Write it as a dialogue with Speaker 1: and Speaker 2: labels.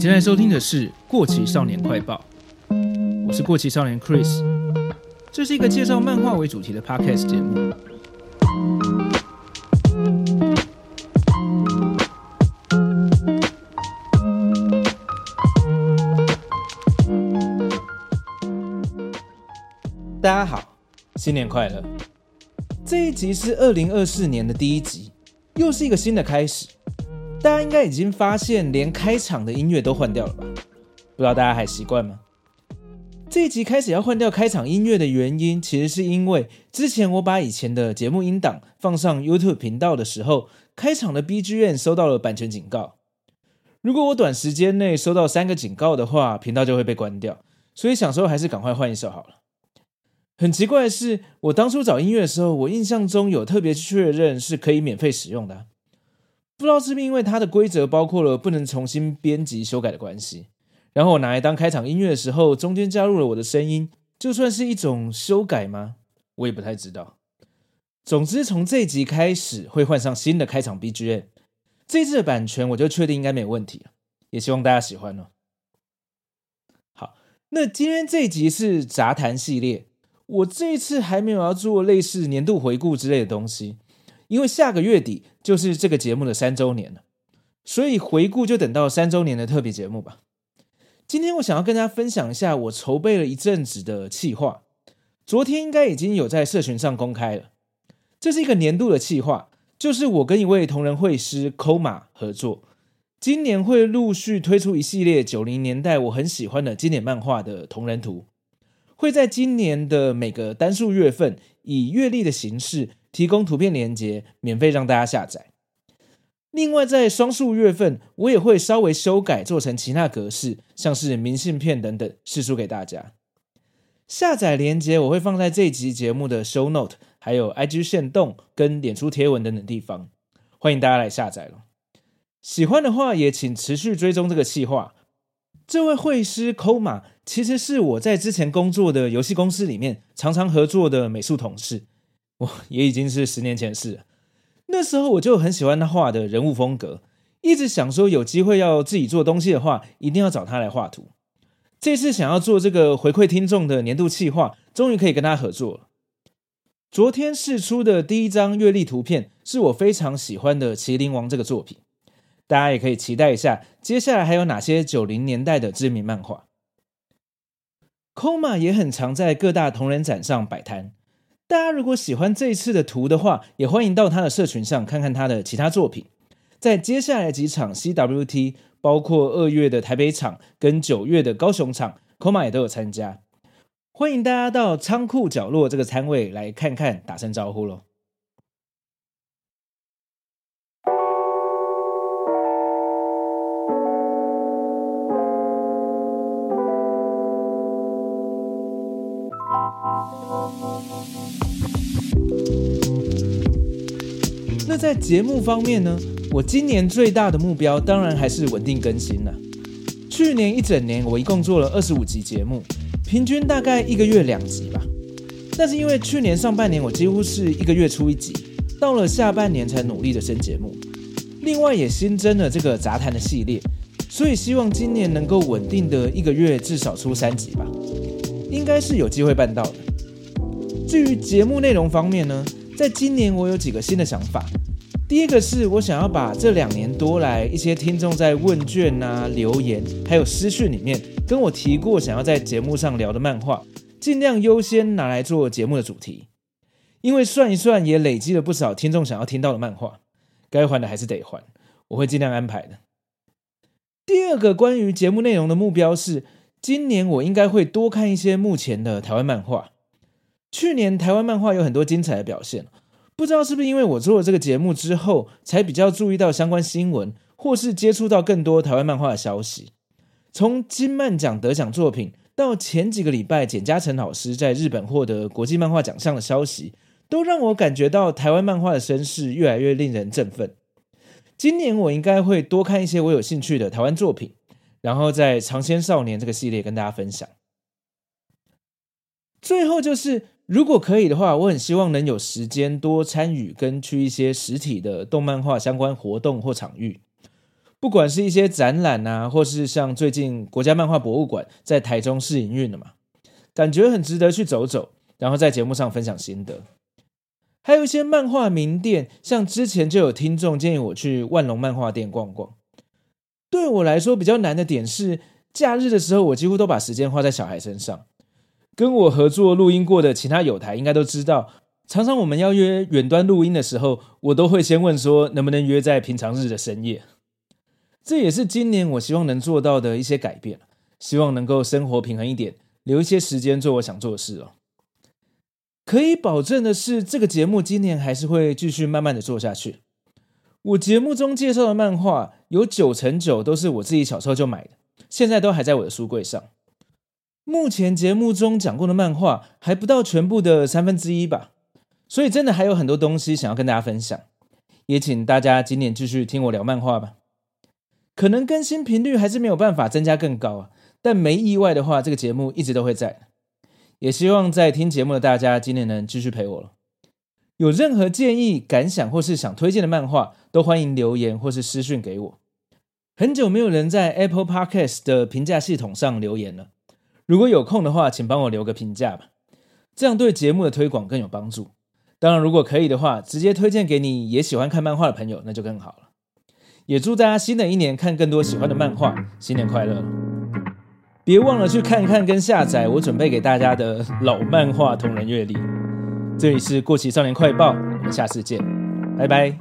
Speaker 1: 正在收听的是《过期少年快报》，我是过期少年 Chris，这是一个介绍漫画为主题的 Podcast 节目。大家好，新年快乐！这一集是二零二四年的第一集，又是一个新的开始。大家应该已经发现，连开场的音乐都换掉了吧？不知道大家还习惯吗？这一集开始要换掉开场音乐的原因，其实是因为之前我把以前的节目音档放上 YouTube 频道的时候，开场的 BGM 收到了版权警告。如果我短时间内收到三个警告的话，频道就会被关掉。所以想说还是赶快换一首好了。很奇怪的是，我当初找音乐的时候，我印象中有特别确认是可以免费使用的。不知道是不是因为它的规则包括了不能重新编辑修改的关系，然后我拿来当开场音乐的时候，中间加入了我的声音，就算是一种修改吗？我也不太知道。总之，从这一集开始会换上新的开场 BGM，这次的版权我就确定应该没有问题了，也希望大家喜欢哦。好，那今天这一集是杂谈系列，我这一次还没有要做类似年度回顾之类的东西。因为下个月底就是这个节目的三周年了，所以回顾就等到三周年的特别节目吧。今天我想要跟大家分享一下我筹备了一阵子的企划，昨天应该已经有在社群上公开了。这是一个年度的企划，就是我跟一位同人绘师 Koma 合作，今年会陆续推出一系列九零年代我很喜欢的经典漫画的同人图，会在今年的每个单数月份以月历的形式。提供图片连接，免费让大家下载。另外，在双数月份，我也会稍微修改，做成其他格式，像是明信片等等，试出给大家。下载连接我会放在这一集节目的 show note，还有 IG 线动跟脸书贴文等等地方，欢迎大家来下载了。喜欢的话，也请持续追踪这个企划。这位绘师 Koma 其实是我在之前工作的游戏公司里面常常合作的美术同事。我也已经是十年前的事了。那时候我就很喜欢他画的人物风格，一直想说有机会要自己做东西的话，一定要找他来画图。这次想要做这个回馈听众的年度企划，终于可以跟他合作了。昨天试出的第一张月历图片是我非常喜欢的《麒麟王》这个作品，大家也可以期待一下，接下来还有哪些九零年代的知名漫画。Koma 也很常在各大同人展上摆摊。大家如果喜欢这一次的图的话，也欢迎到他的社群上看看他的其他作品。在接下来几场 CWT，包括二月的台北场跟九月的高雄场，Koma 也都有参加。欢迎大家到仓库角落这个摊位来看看，打声招呼喽。那在节目方面呢，我今年最大的目标当然还是稳定更新了。去年一整年我一共做了二十五集节目，平均大概一个月两集吧。但是因为去年上半年我几乎是一个月出一集，到了下半年才努力的升节目。另外也新增了这个杂谈的系列，所以希望今年能够稳定的一个月至少出三集吧，应该是有机会办到的。至于节目内容方面呢，在今年我有几个新的想法。第一个是我想要把这两年多来一些听众在问卷啊、留言，还有私讯里面跟我提过想要在节目上聊的漫画，尽量优先拿来做节目的主题。因为算一算也累积了不少听众想要听到的漫画，该还的还是得还，我会尽量安排的。第二个关于节目内容的目标是，今年我应该会多看一些目前的台湾漫画。去年台湾漫画有很多精彩的表现。不知道是不是因为我做了这个节目之后，才比较注意到相关新闻，或是接触到更多台湾漫画的消息。从金漫奖得奖作品，到前几个礼拜简嘉诚老师在日本获得国际漫画奖项的消息，都让我感觉到台湾漫画的声势越来越令人振奋。今年我应该会多看一些我有兴趣的台湾作品，然后在《尝鲜少年》这个系列跟大家分享。最后就是。如果可以的话，我很希望能有时间多参与跟去一些实体的动漫画相关活动或场域。不管是一些展览啊，或是像最近国家漫画博物馆在台中试营运了嘛，感觉很值得去走走，然后在节目上分享心得。还有一些漫画名店，像之前就有听众建议我去万隆漫画店逛逛。对我来说比较难的点是，假日的时候我几乎都把时间花在小孩身上。跟我合作录音过的其他友台应该都知道，常常我们要约远端录音的时候，我都会先问说能不能约在平常日的深夜。这也是今年我希望能做到的一些改变，希望能够生活平衡一点，留一些时间做我想做的事哦。可以保证的是，这个节目今年还是会继续慢慢的做下去。我节目中介绍的漫画有九成九都是我自己小时候就买的，现在都还在我的书柜上。目前节目中讲过的漫画还不到全部的三分之一吧，所以真的还有很多东西想要跟大家分享，也请大家今年继续听我聊漫画吧。可能更新频率还是没有办法增加更高啊，但没意外的话，这个节目一直都会在。也希望在听节目的大家今年能继续陪我了。有任何建议、感想或是想推荐的漫画，都欢迎留言或是私讯给我。很久没有人在 Apple Podcast 的评价系统上留言了，如果有空的话，请帮我留个评价吧，这样对节目的推广更有帮助。当然，如果可以的话，直接推荐给你也喜欢看漫画的朋友，那就更好了。也祝大家新的一年看更多喜欢的漫画，新年快乐！别忘了去看看跟下载我准备给大家的老漫画同人阅历。这里是过期少年快报，我们下次见，拜拜。